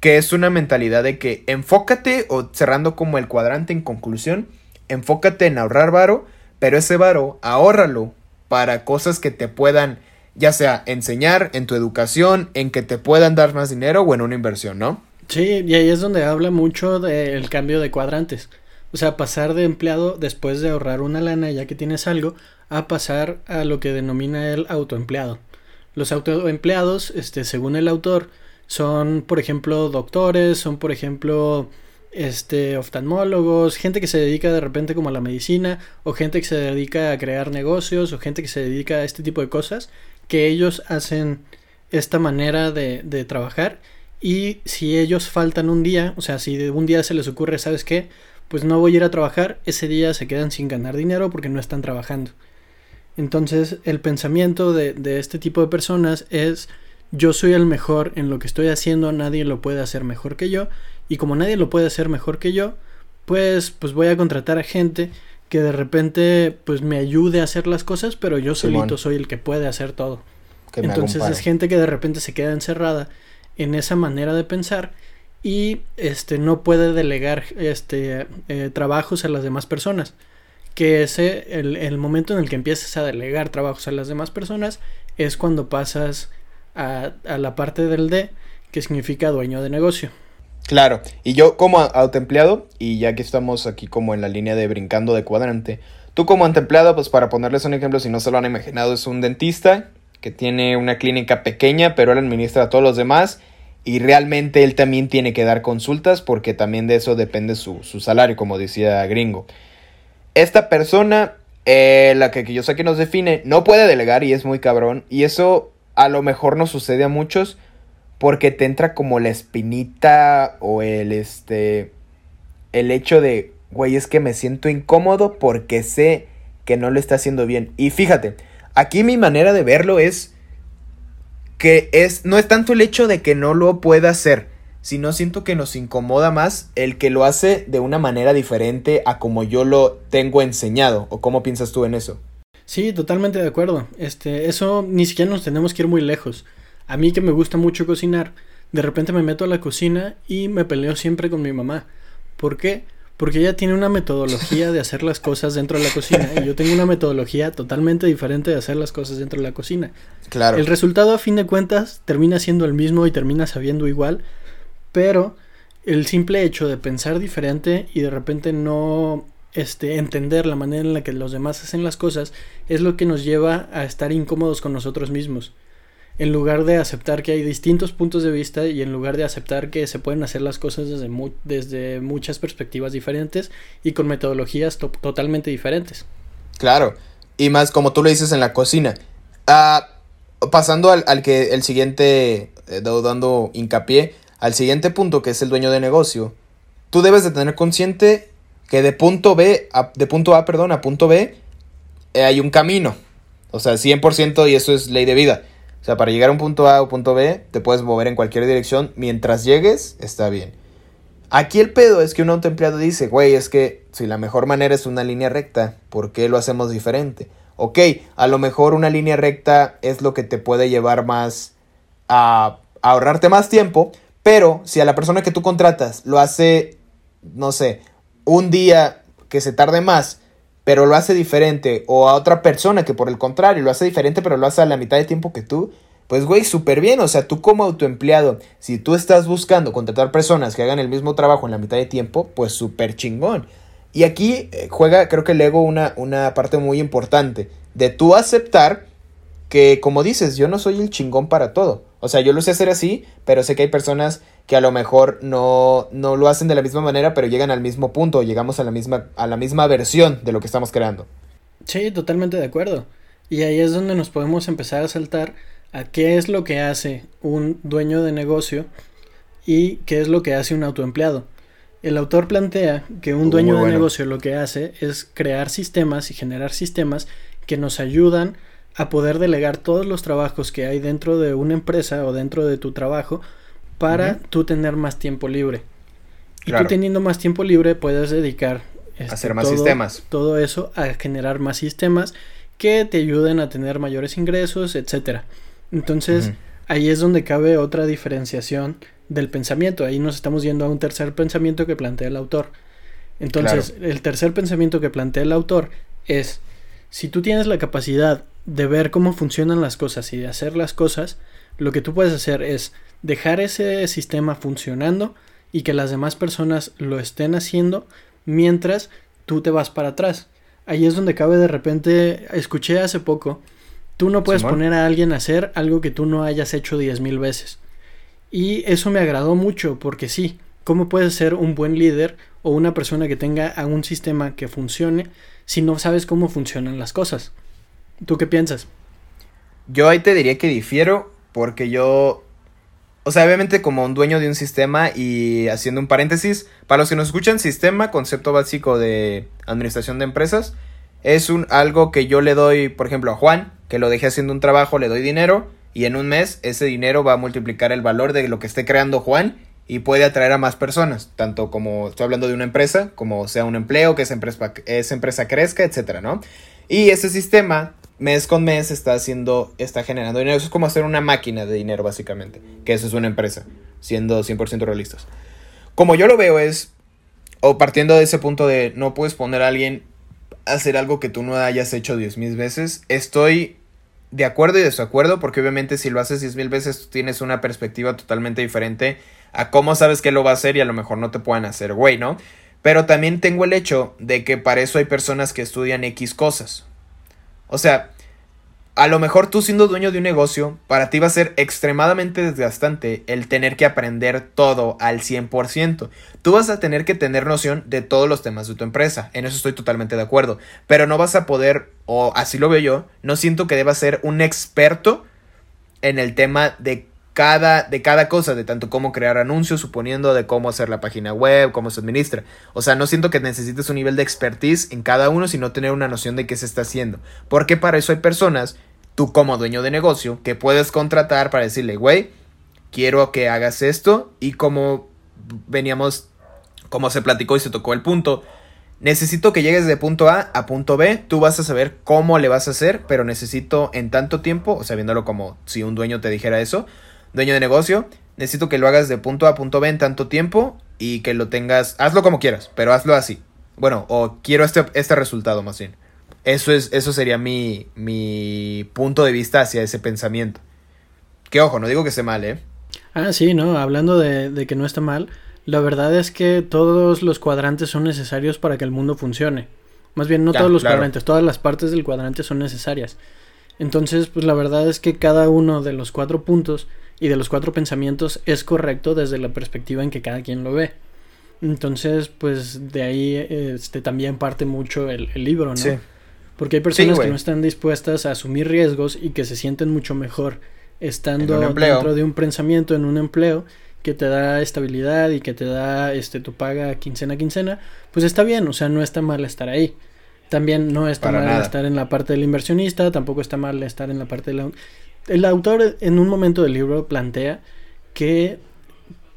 que es una mentalidad de que enfócate, o cerrando como el cuadrante en conclusión, enfócate en ahorrar varo, pero ese varo ahórralo para cosas que te puedan, ya sea enseñar en tu educación, en que te puedan dar más dinero o en una inversión, ¿no? Sí, y ahí es donde habla mucho del cambio de cuadrantes. O sea, pasar de empleado después de ahorrar una lana ya que tienes algo, a pasar a lo que denomina el autoempleado. Los autoempleados, este, según el autor, son, por ejemplo, doctores, son, por ejemplo, este, oftalmólogos, gente que se dedica de repente como a la medicina, o gente que se dedica a crear negocios, o gente que se dedica a este tipo de cosas, que ellos hacen esta manera de, de trabajar. Y si ellos faltan un día, o sea, si de un día se les ocurre, ¿sabes qué? Pues no voy a ir a trabajar, ese día se quedan sin ganar dinero porque no están trabajando. Entonces, el pensamiento de, de este tipo de personas es yo soy el mejor en lo que estoy haciendo, nadie lo puede hacer mejor que yo, y como nadie lo puede hacer mejor que yo, pues, pues voy a contratar a gente que de repente pues me ayude a hacer las cosas, pero yo solito soy el que puede hacer todo. Entonces es gente que de repente se queda encerrada en esa manera de pensar y este no puede delegar este eh, trabajos a las demás personas. Que ese el, el momento en el que empiezas a delegar trabajos a las demás personas es cuando pasas a, la parte del D, que significa dueño de negocio. Claro, y yo como autoempleado, y ya que estamos aquí como en la línea de brincando de cuadrante, tú como autoempleado, pues para ponerles un ejemplo, si no se lo han imaginado, es un dentista que tiene una clínica pequeña, pero él administra a todos los demás, y realmente él también tiene que dar consultas porque también de eso depende su, salario, como decía Gringo. Esta persona, eh, la que, que yo sé que nos define, no puede delegar y es muy cabrón, y eso a lo mejor no sucede a muchos porque te entra como la espinita o el este el hecho de, güey, es que me siento incómodo porque sé que no lo está haciendo bien. Y fíjate, aquí mi manera de verlo es que es no es tanto el hecho de que no lo pueda hacer, sino siento que nos incomoda más el que lo hace de una manera diferente a como yo lo tengo enseñado. ¿O cómo piensas tú en eso? Sí, totalmente de acuerdo. Este, eso ni siquiera nos tenemos que ir muy lejos. A mí que me gusta mucho cocinar, de repente me meto a la cocina y me peleo siempre con mi mamá. ¿Por qué? Porque ella tiene una metodología de hacer las cosas dentro de la cocina y yo tengo una metodología totalmente diferente de hacer las cosas dentro de la cocina. Claro. El resultado a fin de cuentas termina siendo el mismo y termina sabiendo igual, pero el simple hecho de pensar diferente y de repente no este, entender la manera en la que los demás hacen las cosas es lo que nos lleva a estar incómodos con nosotros mismos. En lugar de aceptar que hay distintos puntos de vista y en lugar de aceptar que se pueden hacer las cosas desde, desde muchas perspectivas diferentes y con metodologías totalmente diferentes. Claro, y más como tú lo dices en la cocina. Ah, pasando al, al, que el siguiente, eh, dando hincapié, al siguiente punto que es el dueño de negocio, tú debes de tener consciente que de punto B, a, de punto A, perdón, a punto B, eh, hay un camino. O sea, 100% y eso es ley de vida. O sea, para llegar a un punto A o punto B, te puedes mover en cualquier dirección. Mientras llegues, está bien. Aquí el pedo es que un autoempleado dice, güey, es que si la mejor manera es una línea recta, ¿por qué lo hacemos diferente? Ok, a lo mejor una línea recta es lo que te puede llevar más a ahorrarte más tiempo, pero si a la persona que tú contratas lo hace, no sé, un día que se tarde más, pero lo hace diferente, o a otra persona que por el contrario lo hace diferente, pero lo hace a la mitad de tiempo que tú, pues güey, súper bien, o sea, tú como autoempleado, si tú estás buscando contratar personas que hagan el mismo trabajo en la mitad de tiempo, pues súper chingón. Y aquí eh, juega, creo que el ego, una, una parte muy importante, de tú aceptar que, como dices, yo no soy el chingón para todo. O sea, yo lo sé hacer así, pero sé que hay personas que a lo mejor no, no lo hacen de la misma manera, pero llegan al mismo punto, llegamos a la misma, a la misma versión de lo que estamos creando. Sí, totalmente de acuerdo. Y ahí es donde nos podemos empezar a saltar a qué es lo que hace un dueño de negocio y qué es lo que hace un autoempleado. El autor plantea que un dueño de negocio lo que hace es crear sistemas y generar sistemas que nos ayudan a poder delegar todos los trabajos que hay dentro de una empresa o dentro de tu trabajo para tú tener más tiempo libre. Y tú teniendo más tiempo libre puedes dedicar este, hacer más sistemas. Todo eso a generar más sistemas que te ayuden a tener mayores ingresos, etcétera. Entonces, ahí es donde cabe otra diferenciación del pensamiento. Ahí nos estamos yendo a un tercer pensamiento que plantea el autor. Entonces, el tercer pensamiento que plantea el autor es, si tú tienes la capacidad de ver cómo funcionan las cosas y de hacer las cosas, lo que tú puedes hacer es dejar ese sistema funcionando y que las demás personas lo estén haciendo mientras tú te vas para atrás. Ahí es donde cabe de repente, escuché hace poco, tú no puedes poner a alguien a hacer algo que tú no hayas hecho diez mil veces. Y eso me agradó mucho porque sí, ¿cómo puedes ser un buen líder o una persona que tenga un sistema que funcione si no sabes cómo funcionan las cosas? ¿Tú qué piensas? Yo ahí te diría que difiero porque yo, o sea, obviamente como un dueño de un sistema y haciendo un paréntesis, para los que nos escuchan, sistema, concepto básico de administración de empresas, es un algo que yo le doy, por ejemplo, a Juan, que lo dejé haciendo un trabajo, le doy dinero y en un mes ese dinero va a multiplicar el valor de lo que esté creando Juan y puede atraer a más personas, tanto como estoy hablando de una empresa, como sea un empleo, que esa empresa, esa empresa crezca, etcétera, ¿no? Y ese sistema, mes con mes, está haciendo, está generando dinero. Eso es como hacer una máquina de dinero, básicamente, que eso es una empresa, siendo 100% realistas. Como yo lo veo es, o partiendo de ese punto de no puedes poner a alguien a hacer algo que tú no hayas hecho 10.000 veces, estoy de acuerdo y desacuerdo, porque obviamente si lo haces diez mil veces tienes una perspectiva totalmente diferente a cómo sabes que lo va a hacer y a lo mejor no te puedan hacer güey, ¿no? Pero también tengo el hecho de que para eso hay personas que estudian X cosas. O sea, a lo mejor tú siendo dueño de un negocio, para ti va a ser extremadamente desgastante el tener que aprender todo al 100%. Tú vas a tener que tener noción de todos los temas de tu empresa, en eso estoy totalmente de acuerdo, pero no vas a poder, o así lo veo yo, no siento que debas ser un experto en el tema de cada, de cada cosa, de tanto cómo crear anuncios, suponiendo de cómo hacer la página web, cómo se administra. O sea, no siento que necesites un nivel de expertise en cada uno, sino tener una noción de qué se está haciendo. Porque para eso hay personas tú como dueño de negocio, que puedes contratar para decirle, güey, quiero que hagas esto y como veníamos, como se platicó y se tocó el punto, necesito que llegues de punto A a punto B, tú vas a saber cómo le vas a hacer, pero necesito en tanto tiempo, o sea, viéndolo como si un dueño te dijera eso, dueño de negocio, necesito que lo hagas de punto A a punto B en tanto tiempo y que lo tengas, hazlo como quieras, pero hazlo así. Bueno, o quiero este, este resultado más bien. Eso, es, eso sería mi, mi punto de vista hacia ese pensamiento. Que ojo, no digo que esté mal, ¿eh? Ah, sí, no, hablando de, de que no está mal, la verdad es que todos los cuadrantes son necesarios para que el mundo funcione. Más bien, no todos los cuadrantes, todas las partes del cuadrante son necesarias. Entonces, pues la verdad es que cada uno de los cuatro puntos y de los cuatro pensamientos es correcto desde la perspectiva en que cada quien lo ve. Entonces, pues de ahí este, también parte mucho el, el libro, ¿no? Sí. Porque hay personas que no están dispuestas a asumir riesgos y que se sienten mucho mejor estando dentro de un pensamiento en un empleo que te da estabilidad y que te da este tu paga quincena a quincena, pues está bien, o sea, no está mal estar ahí. También no está mal estar en la parte del inversionista, tampoco está mal estar en la parte de la... El autor en un momento del libro plantea que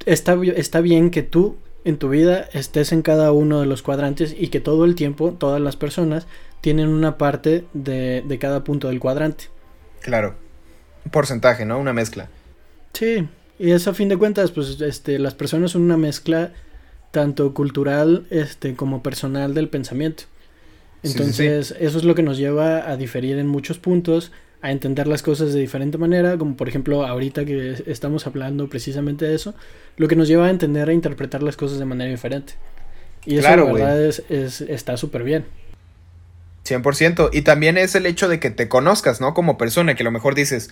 está, está bien que tú en tu vida estés en cada uno de los cuadrantes y que todo el tiempo todas las personas tienen una parte de, de cada punto del cuadrante. Claro. Un porcentaje, ¿no? Una mezcla. Sí, y eso a fin de cuentas, pues este, las personas son una mezcla tanto cultural este, como personal del pensamiento. Entonces, eso es lo que nos lleva a diferir en muchos puntos, a entender las cosas de diferente manera, como por ejemplo ahorita que estamos hablando precisamente de eso, lo que nos lleva a entender e interpretar las cosas de manera diferente. Y eso la verdad es, es, está súper bien. 100%. Y también es el hecho de que te conozcas, ¿no? Como persona, que a lo mejor dices,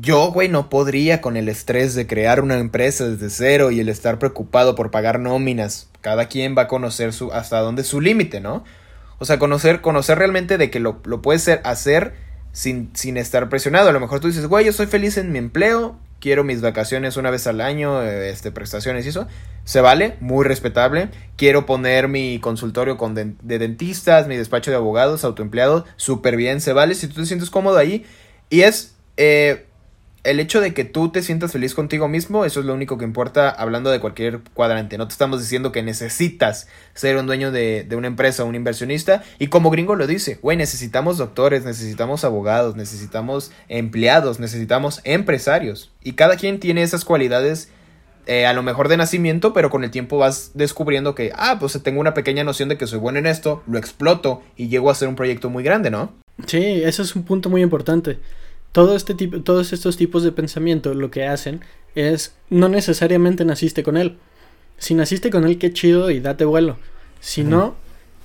yo, güey, no podría con el estrés de crear una empresa desde cero y el estar preocupado por pagar nóminas. Cada quien va a conocer su, hasta dónde es su límite, ¿no? O sea, conocer, conocer realmente de que lo, lo puedes hacer sin, sin estar presionado. A lo mejor tú dices, güey, yo soy feliz en mi empleo, quiero mis vacaciones una vez al año, este, prestaciones y eso, se vale, muy respetable. Quiero poner mi consultorio con de, dentistas, mi despacho de abogados, autoempleados, súper bien, se vale si tú te sientes cómodo ahí. Y es eh, el hecho de que tú te sientas feliz contigo mismo, eso es lo único que importa hablando de cualquier cuadrante. No te estamos diciendo que necesitas ser un dueño de, una empresa, un inversionista. Y como gringo lo dice, güey, necesitamos doctores, necesitamos abogados, necesitamos empleados, necesitamos empresarios. Y cada quien tiene esas cualidades. Eh, a lo mejor de nacimiento, pero con el tiempo vas descubriendo que, ah, pues tengo una pequeña noción de que soy bueno en esto, lo exploto y llego a hacer un proyecto muy grande, ¿no? Sí, ese es un punto muy importante. Todo este tipo, todos estos tipos de pensamiento lo que hacen es no necesariamente naciste con él. Si naciste con él, qué chido y date vuelo. Si no,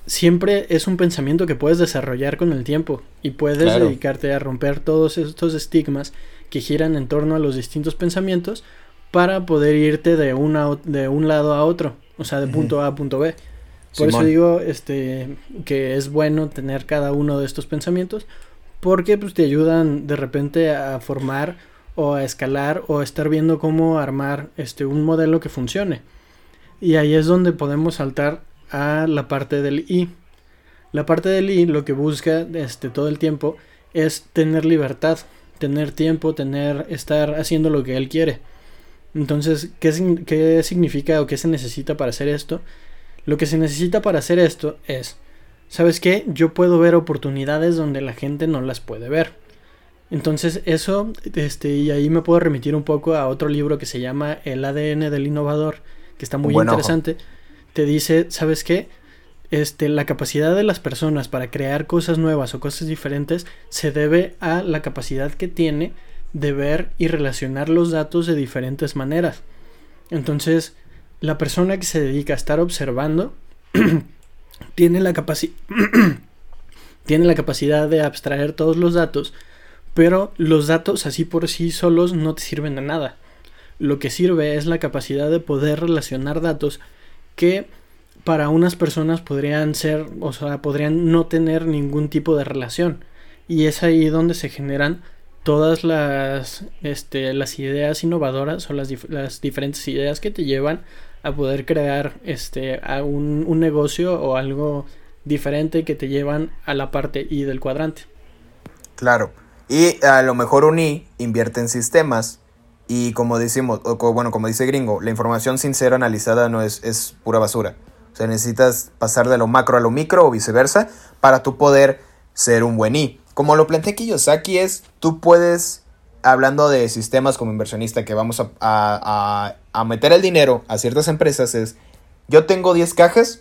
siempre es un pensamiento que puedes desarrollar con el tiempo y puedes dedicarte a romper todos estos estigmas que giran en torno a los distintos pensamientos para poder irte de, una, de un lado a otro, o sea, de punto A a punto B. Por eso digo este, que es bueno tener cada uno de estos pensamientos porque pues, te ayudan de repente a formar o a escalar o a estar viendo cómo armar este, un modelo que funcione. Y ahí es donde podemos saltar a la parte del I. La parte del I lo que busca este, todo el tiempo es tener libertad, tener tiempo, tener, estar haciendo lo que él quiere. Entonces, ¿qué, ¿qué significa o qué se necesita para hacer esto? Lo que se necesita para hacer esto es ¿sabes qué? Yo puedo ver oportunidades donde la gente no las puede ver. Entonces eso, este, y ahí me puedo remitir un poco a otro libro que se llama El ADN del innovador, que está muy interesante. Te dice, ¿sabes qué? Este, la capacidad de las personas para crear cosas nuevas o cosas diferentes se debe a la capacidad que tiene de ver y relacionar los datos de diferentes maneras. Entonces, la persona que se dedica a estar observando tiene la, tiene la capacidad de abstraer todos los datos, pero los datos así por sí solos no te sirven de nada. Lo que sirve es la capacidad de poder relacionar datos que para unas personas podrían ser, o sea, podrían no tener ningún tipo de relación. Y es ahí donde se generan todas las, este, las ideas innovadoras o las, las diferentes ideas que te llevan a poder crear este, a un, un negocio o algo diferente que te llevan a la parte I del cuadrante. Claro. Y a lo mejor un I invierte en sistemas y como decimos, o bueno, como dice Gringo, la información sin ser analizada no es, es pura basura. O sea, necesitas pasar de lo macro a lo micro o viceversa para tú poder ser un buen I. Como lo plantea Kiyosaki es, tú puedes hablando de sistemas como inversionista que vamos a, meter el dinero a ciertas empresas es, yo tengo 10 cajas,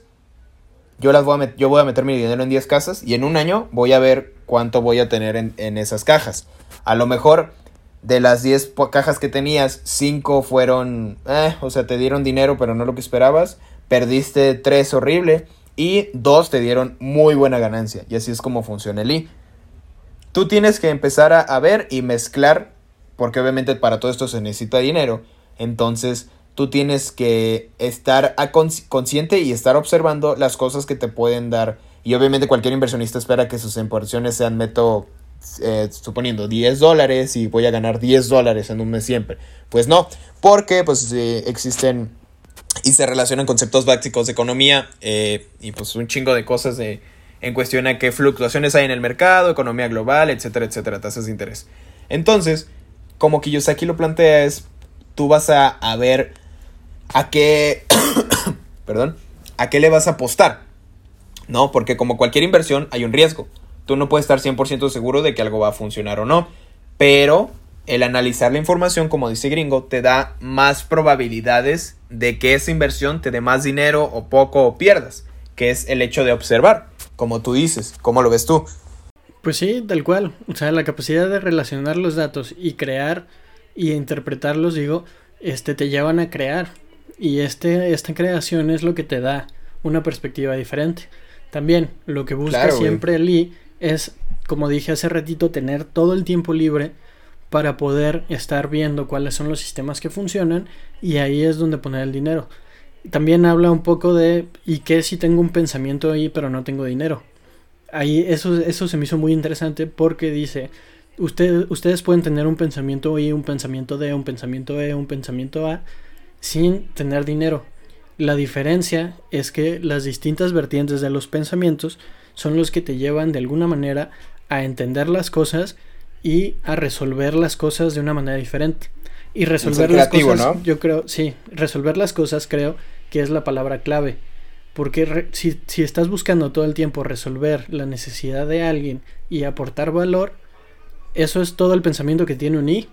yo, las voy a yo voy a meter mi dinero en 10 cajas y en un año voy a ver cuánto voy a tener en, esas cajas. A lo mejor de las 10 cajas que tenías, 5 fueron, eh, o sea, te dieron dinero pero no lo que esperabas, perdiste 3 horrible y 2 te dieron muy buena ganancia. Y así es como funciona el I. Tú tienes que empezar a, ver y mezclar, porque obviamente para todo esto se necesita dinero. Entonces tú tienes que estar consciente y estar observando las cosas que te pueden dar. Y obviamente cualquier inversionista espera que sus inversiones sean meto, eh, suponiendo 10 dólares y voy a ganar 10 dólares en un mes siempre. Pues no, porque pues eh, existen y se relacionan conceptos básicos de economía eh, y pues un chingo de cosas de en cuestión a qué fluctuaciones hay en el mercado, economía global, etcétera, etcétera, tasas de interés. Entonces, como Kiyosaki lo plantea es, tú vas a, a ver a qué, perdón, a qué le vas a apostar, ¿no? Porque como cualquier inversión hay un riesgo. Tú no puedes estar 100% seguro de que algo va a funcionar o no, pero el analizar la información, como dice Gringo, te da más probabilidades de que esa inversión te dé más dinero o poco o pierdas, que es el hecho de observar como tú dices. ¿Cómo lo ves tú? Pues sí, tal cual. O sea, la capacidad de relacionar los datos y crear y interpretarlos, digo, este te llevan a crear. Y este, esta creación es lo que te da una perspectiva diferente. También lo que busca siempre Lee es, como dije hace ratito, tener todo el tiempo libre para poder estar viendo cuáles son los sistemas que funcionan y ahí es donde poner el dinero. También habla un poco de ¿y qué si tengo un pensamiento ahí pero no tengo dinero? Ahí eso, eso se me hizo muy interesante porque dice, ustedes pueden tener un pensamiento Y, un pensamiento D, un pensamiento E, un pensamiento A, sin tener dinero. La diferencia es que las distintas vertientes de los pensamientos son los que te llevan de alguna manera a entender las cosas y a resolver las cosas de una manera diferente. Y resolver las cosas, yo creo, sí, resolver las cosas creo que es la palabra clave. Porque si, si estás buscando todo el tiempo resolver la necesidad de alguien y aportar valor, eso es todo el pensamiento que tiene un I.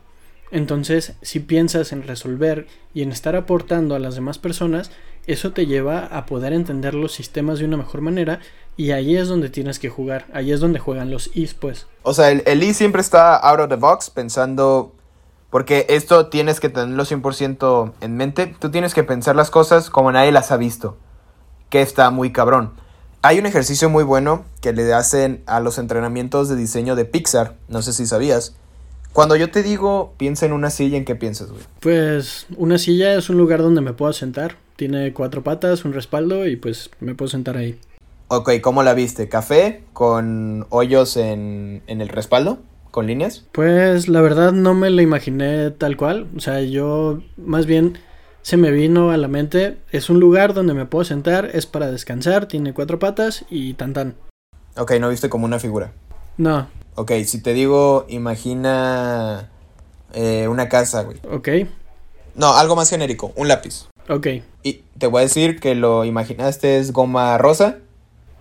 Entonces, si piensas en resolver y en estar aportando a las demás personas, eso te lleva a poder entender los sistemas de una mejor manera y ahí es donde tienes que jugar, ahí es donde juegan los Is, pues. O sea, el, el I siempre está out of the box pensando, porque esto tienes que tenerlo 100% en mente, tú tienes que pensar las cosas como nadie las ha visto, que está muy cabrón. Hay un ejercicio muy bueno que le hacen a los entrenamientos de diseño de Pixar, no sé si sabías. Cuando yo te digo piensa en una silla, ¿en qué piensas, güey? Pues una silla es un lugar donde me puedo sentar. Tiene cuatro patas, un respaldo y pues me puedo sentar ahí. Ok, ¿cómo la viste? ¿Café con hoyos en, en el respaldo? ¿Con líneas? Pues la verdad no me lo imaginé tal cual. O sea, yo más bien se me vino a la mente, es un lugar donde me puedo sentar, es para descansar, tiene cuatro patas y tan tan. Ok, no viste como una figura. No. Ok, si te digo, imagina eh, una casa, güey. Ok. No, algo más genérico, un lápiz. Ok. Y te voy a decir que lo imaginaste es goma rosa.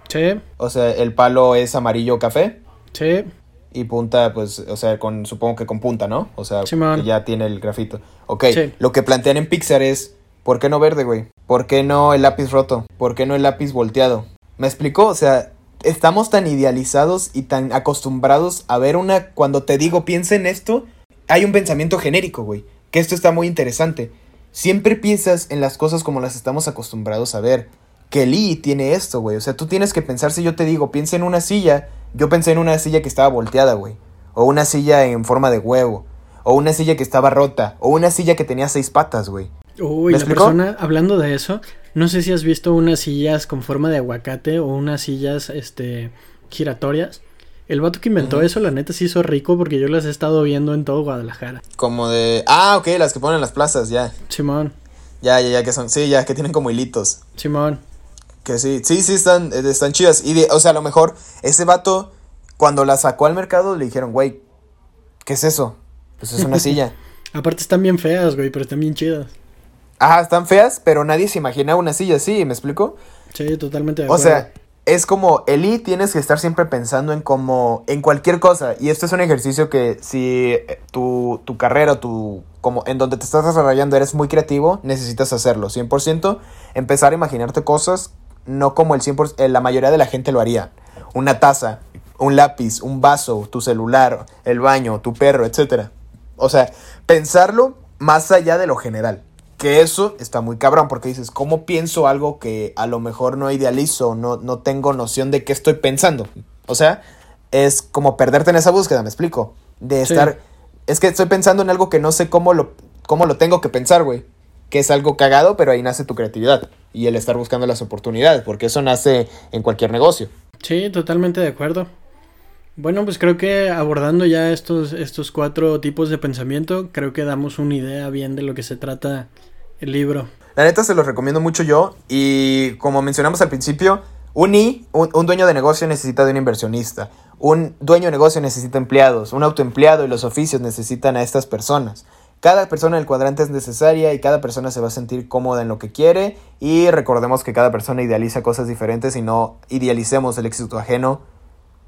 Sí. O sea, el palo es amarillo café. Sí. Y punta, pues, o sea, con, supongo que con punta, ¿no? O sea, que ya tiene el grafito. Ok, lo que plantean en Pixar es, ¿por qué no verde, güey? ¿Por qué no el lápiz roto? ¿Por qué no el lápiz volteado? ¿Me explicó? O sea, estamos tan idealizados y tan acostumbrados a ver una... Cuando te digo, piensa en esto, hay un pensamiento genérico, güey. Que esto está muy interesante. Siempre piensas en las cosas como las estamos acostumbrados a ver. Que Lee tiene esto, güey. O sea, tú tienes que pensar si yo te digo, piensa en una silla. Yo pensé en una silla que estaba volteada, güey. O una silla en forma de huevo. O una silla que estaba rota. O una silla que tenía seis patas, güey. Uy, la persona, hablando de eso, no sé si has visto unas sillas con forma de aguacate o unas sillas, este, giratorias. El vato que inventó eso, la neta, se hizo rico porque yo las he estado viendo en todo Guadalajara. Como de... Ah, ok, las que ponen en las plazas, ya. Simón. Ya, ya, ya, que son... Sí, ya, que tienen como hilitos. Simón. Que sí, sí, sí, están, eh, están chidas. Y, de, o sea, a lo mejor ese vato, cuando la sacó al mercado, le dijeron, güey, ¿qué es eso? Pues es una silla. Aparte están bien feas, güey, pero están bien chidas. Ajá, están feas, pero nadie se imagina una silla así, ¿me explico? Sí, totalmente de O sea, es como, Eli, tienes que estar siempre pensando en como, en cualquier cosa. Y esto es un ejercicio que si eh, tu, tu carrera, tu, como en donde te estás desarrollando eres muy creativo, necesitas hacerlo. 100%, empezar a imaginarte cosas, no como el 100%, eh, la mayoría de la gente lo haría. Una taza, un lápiz, un vaso, tu celular, el baño, tu perro, etc. O sea, pensarlo más allá de lo general. Que eso está muy cabrón, porque dices, ¿cómo pienso algo que a lo mejor no idealizo, no, no tengo noción de qué estoy pensando? O sea, es como perderte en esa búsqueda, me explico. De estar. Es que estoy pensando en algo que no sé cómo lo, cómo lo tengo que pensar, güey. Que es algo cagado, pero ahí nace tu creatividad. Y el estar buscando las oportunidades, porque eso nace en cualquier negocio. Sí, totalmente de acuerdo. Bueno, pues creo que abordando ya estos, estos cuatro tipos de pensamiento, creo que damos una idea bien de lo que se trata el libro. La neta se los recomiendo mucho yo y como mencionamos al principio, un I, un, dueño de negocio necesita de un inversionista, un dueño de negocio necesita empleados, un autoempleado y los oficios necesitan a estas personas. Cada persona del cuadrante es necesaria y cada persona se va a sentir cómoda en lo que quiere y recordemos que cada persona idealiza cosas diferentes y no idealicemos el éxito ajeno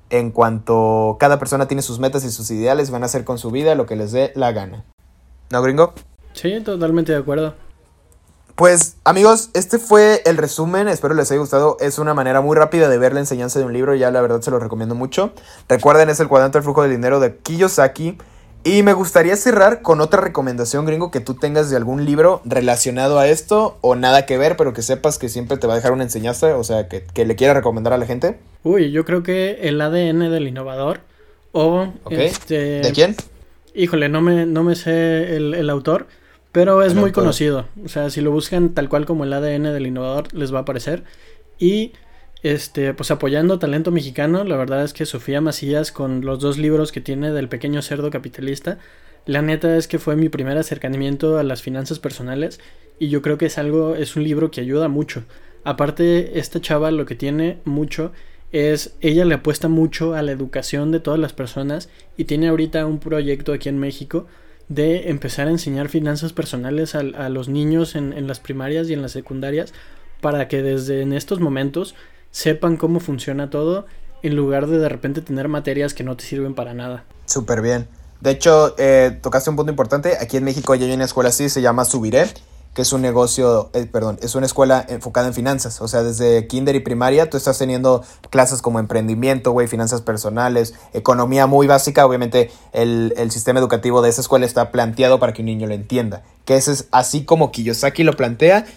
en cuanto cada persona tiene sus metas y sus ideales, van a hacer con su vida lo que les dé la gana. ¿No, gringo? Sí, totalmente de acuerdo. Pues amigos, este fue el resumen, espero les haya gustado, es una manera muy rápida de ver la enseñanza de un libro, ya la verdad se lo recomiendo mucho. Recuerden, es el cuadrante del flujo del dinero de Kiyosaki. Y me gustaría cerrar con otra recomendación, gringo, que tú tengas de algún libro relacionado a esto o nada que ver, pero que sepas que siempre te va a dejar una enseñanza, o sea, que, le quiera recomendar a la gente. Uy, yo creo que el ADN del innovador o... Este... ¿De quién? Híjole, no me, no me sé el autor, pero es muy conocido. O sea, si lo buscan tal cual como el ADN del innovador, les va a aparecer. Y este, pues apoyando talento mexicano. La verdad es que Sofía Macías, con los dos libros que tiene del pequeño cerdo capitalista, la neta es que fue mi primer acercamiento a las finanzas personales y yo creo que es algo, es un libro que ayuda mucho. Aparte, esta chava lo que tiene mucho es, ella le apuesta mucho a la educación de todas las personas y tiene ahorita un proyecto aquí en México de empezar a enseñar finanzas personales a, los niños en, en las primarias y en las secundarias para que desde en estos momentos sepan cómo funciona todo en lugar de de repente tener materias que no te sirven para nada. Súper bien. De hecho, eh, tocaste un punto importante. Aquí en México ya hay una escuela así, se llama Subiré, que es un negocio, eh, perdón, es una escuela enfocada en finanzas. O sea, desde kinder y primaria tú estás teniendo clases como emprendimiento, güey, finanzas personales, economía muy básica. Obviamente el, el, sistema educativo de esa escuela está planteado para que un niño lo entienda. Que ese es así como Kiyosaki lo plantea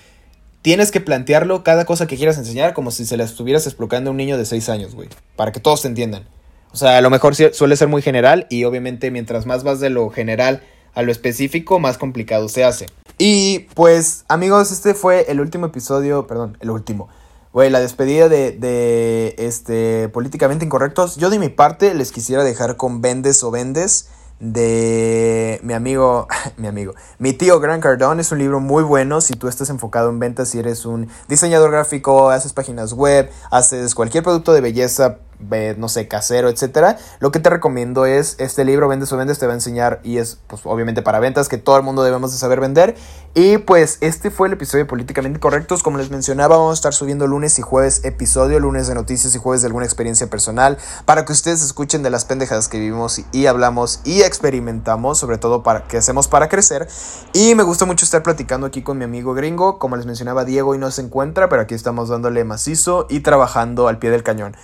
tienes que plantearlo cada cosa que quieras enseñar como si se la estuvieras explicando a un niño de 6 años, güey. Para que todos te entiendan. O sea, a lo mejor suele ser muy general y obviamente mientras más vas de lo general a lo específico, más complicado se hace. Y pues, amigos, este fue el último episodio, perdón, el último. Güey, la despedida de, de este, Políticamente Incorrectos. Yo de mi parte les quisiera dejar con Vendes o Vendes de mi amigo, mi amigo, mi tío Grant Cardone. Es un libro muy bueno si tú estás enfocado en ventas, si eres un diseñador gráfico, haces páginas web, haces cualquier producto de belleza no sé, casero, etcétera. Lo que te recomiendo es este libro, Vendes o Vendes, te va a enseñar y es, pues, obviamente para ventas, que todo el mundo debemos de saber vender. Y pues este fue el episodio de Políticamente Correctos. Como les mencionaba, vamos a estar subiendo lunes y jueves episodio, lunes de noticias y jueves de alguna experiencia personal, para que ustedes escuchen de las pendejadas que vivimos y, hablamos y experimentamos, sobre todo para que hacemos para crecer. Y me gusta mucho estar platicando aquí con mi amigo gringo. Como les mencionaba, Diego hoy no se encuentra, pero aquí estamos dándole macizo y trabajando al pie del cañón.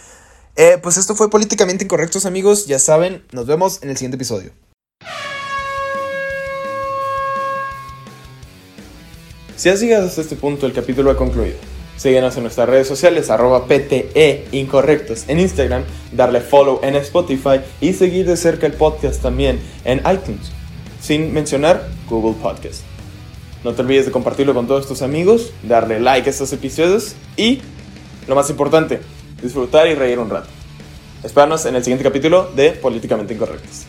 Eh, pues esto fue Políticamente Incorrectos, amigos. Ya saben, nos vemos en el siguiente episodio. Si has llegado hasta este punto, el capítulo ha concluido. Síguenos en nuestras redes sociales, arroba PTE Incorrectos en Instagram, darle follow en Spotify y seguir de cerca el podcast también en iTunes, sin mencionar Google Podcast. No te olvides de compartirlo con todos tus amigos, darle like a estos episodios y, lo más importante, disfrutar y reír un rato. Espéranos en el siguiente capítulo de Políticamente Incorrectos.